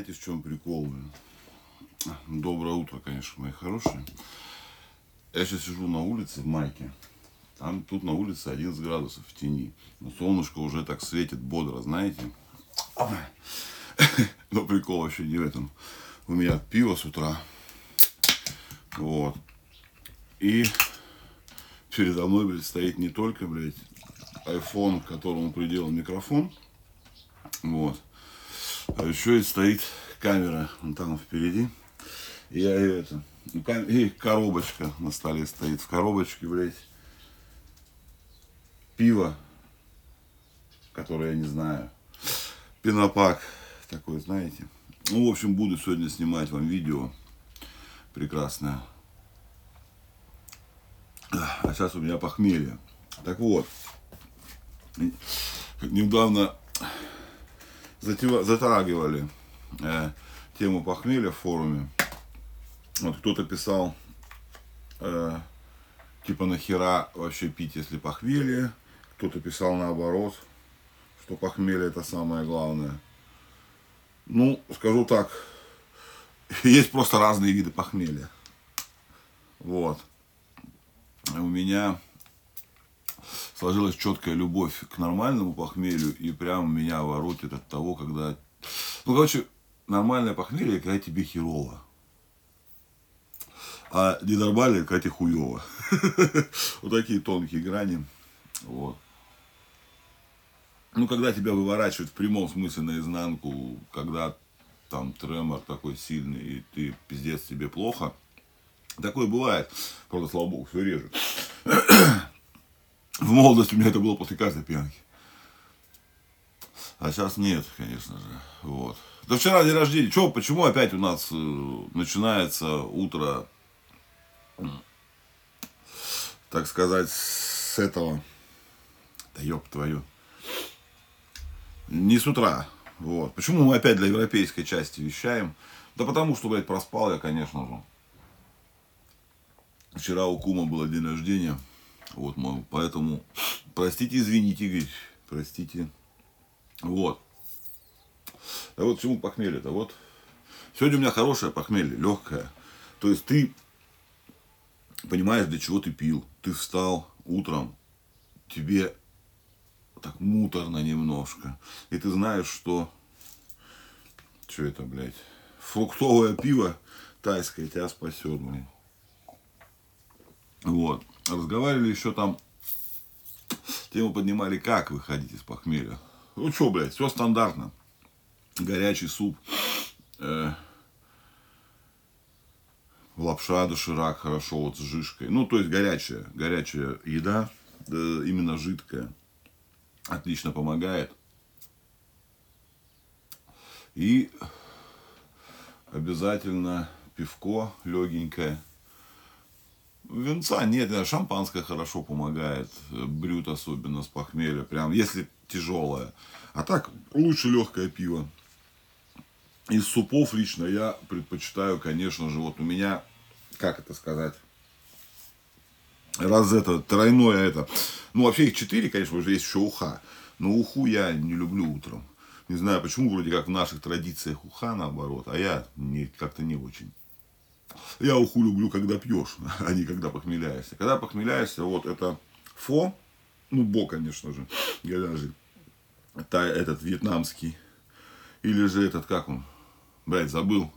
знаете, в чем прикол? Доброе утро, конечно, мои хорошие. Я сейчас сижу на улице в майке. Там тут на улице 11 градусов в тени. Но солнышко уже так светит бодро, знаете. Но прикол вообще не в этом. У меня пиво с утра. Вот. И передо мной, блядь, стоит не только, блядь, iPhone, к которому приделан микрофон. Вот. А еще и стоит камера вон там впереди. И я ее это. И коробочка на столе стоит. В коробочке, блядь, пиво, которое я не знаю. Пинопак такой, знаете. Ну, в общем, буду сегодня снимать вам видео прекрасное. А сейчас у меня похмелье. Так вот, недавно затрагивали э, тему похмелья в форуме. Вот кто-то писал, э, типа нахера вообще пить, если похмелье. Кто-то писал наоборот, что похмелье это самое главное. Ну, скажу так, есть просто разные виды похмелья. Вот. У меня сложилась четкая любовь к нормальному похмелью, и прям меня воротит от того, когда... Ну, короче, нормальное похмелье, когда тебе херово. А ненормальное, когда тебе хуево. Вот такие тонкие грани. Вот. Ну, когда тебя выворачивают в прямом смысле наизнанку, когда там тремор такой сильный, и ты пиздец тебе плохо. Такое бывает. Правда, слава богу, все реже. В молодости у меня это было после каждой пьянки. А сейчас нет, конечно же. Вот. Да вчера день рождения. Че, почему опять у нас э, начинается утро, так сказать, с этого? Да ёб твою. Не с утра. Вот. Почему мы опять для европейской части вещаем? Да потому что, блядь, проспал я, конечно же. Вчера у Кума было день рождения. Вот, поэтому, простите, извините, говорит, простите. Вот. А вот чему похмелье-то? Вот. Сегодня у меня хорошее похмелье, легкое. То есть ты понимаешь, для чего ты пил. Ты встал утром, тебе так муторно немножко. И ты знаешь, что... Что это, блядь? Фруктовое пиво тайское тебя спасет, блядь. Вот. Разговаривали еще там, тему поднимали, как выходить из похмелья. Ну что, блядь, все стандартно. Горячий суп, э, лапша доширак хорошо вот с жишкой. Ну, то есть горячая, горячая еда, э, именно жидкая. Отлично помогает. И обязательно пивко легенькое. Венца нет, да, шампанское хорошо помогает, э, брют особенно с похмелья, прям, если тяжелое. А так, лучше легкое пиво. Из супов лично я предпочитаю, конечно же, вот у меня, как это сказать, раз это, тройное это, ну вообще их четыре, конечно, уже есть еще уха, но уху я не люблю утром. Не знаю почему, вроде как в наших традициях уха наоборот, а я не, как-то не очень. Я уху люблю, когда пьешь, а не когда похмеляешься. Когда похмеляешься, вот это фо, ну, бо, конечно же, говяжий, та, этот вьетнамский, или же этот, как он, блядь, забыл,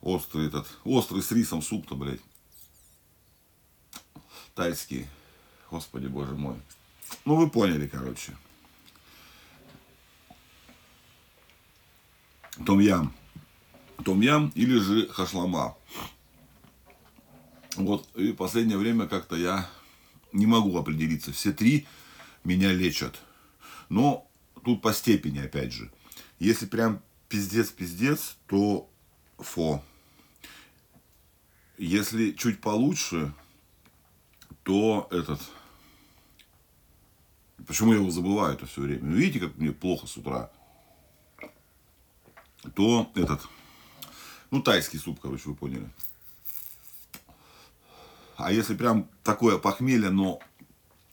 острый этот, острый с рисом суп-то, блядь, тайский, господи, боже мой. Ну, вы поняли, короче. Том-ям. Том-ям или же хашлама. Вот, и последнее время как-то я не могу определиться. Все три меня лечат. Но тут по степени, опять же. Если прям пиздец-пиздец, то фо. Если чуть получше, то этот... Почему я его забываю это все время? Видите, как мне плохо с утра? То этот... Ну, тайский суп, короче, вы поняли. А если прям такое похмелье, но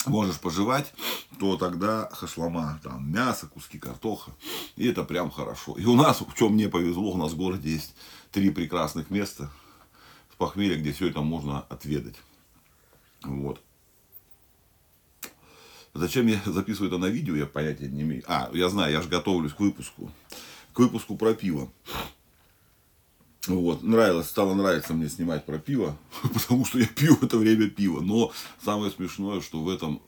можешь пожевать, то тогда хашлама, там мясо, куски картоха. И это прям хорошо. И у нас, в чем мне повезло, у нас в городе есть три прекрасных места с похмелья, где все это можно отведать. Вот. Зачем я записываю это на видео, я понятия не имею. А, я знаю, я же готовлюсь к выпуску. К выпуску про пиво. Вот, нравилось, стало нравиться мне снимать про пиво, потому что я пью в это время пиво. Но самое смешное, что в этом,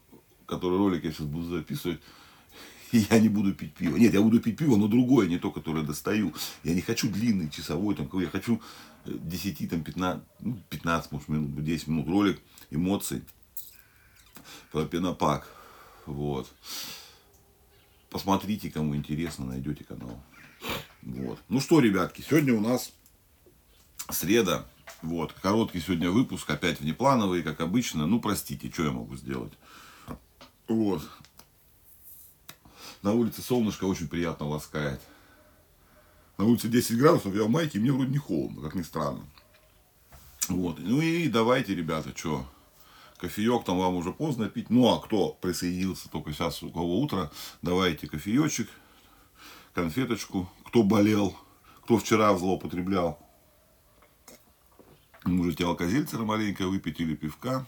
который ролик я сейчас буду записывать, я не буду пить пиво. Нет, я буду пить пиво, но другое, не то, которое достаю. Я не хочу длинный, часовой, там, я хочу 10, там, 15, ну, 15, может, минут, 10 минут ролик эмоций про пенопак. Вот. Посмотрите, кому интересно, найдете канал. Вот. Ну что, ребятки, сегодня у нас среда. Вот. Короткий сегодня выпуск, опять внеплановый, как обычно. Ну, простите, что я могу сделать. Вот. На улице солнышко очень приятно ласкает. На улице 10 градусов, я в майке, мне вроде не холодно, как ни странно. Вот. Ну и давайте, ребята, что, кофеек там вам уже поздно пить. Ну, а кто присоединился только сейчас, у кого утро, давайте кофеечек, конфеточку. Кто болел, кто вчера злоупотреблял, можете алкозельцера маленько выпить или пивка.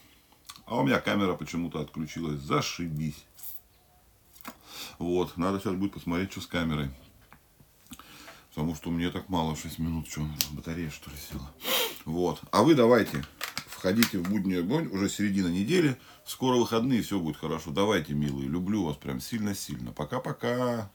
А у меня камера почему-то отключилась. Зашибись. Вот, надо сейчас будет посмотреть, что с камерой. Потому что мне так мало, 6 минут, что батарея что ли села. Вот, а вы давайте, входите в буднюю огонь, уже середина недели, скоро выходные, все будет хорошо. Давайте, милые, люблю вас прям сильно-сильно. Пока-пока.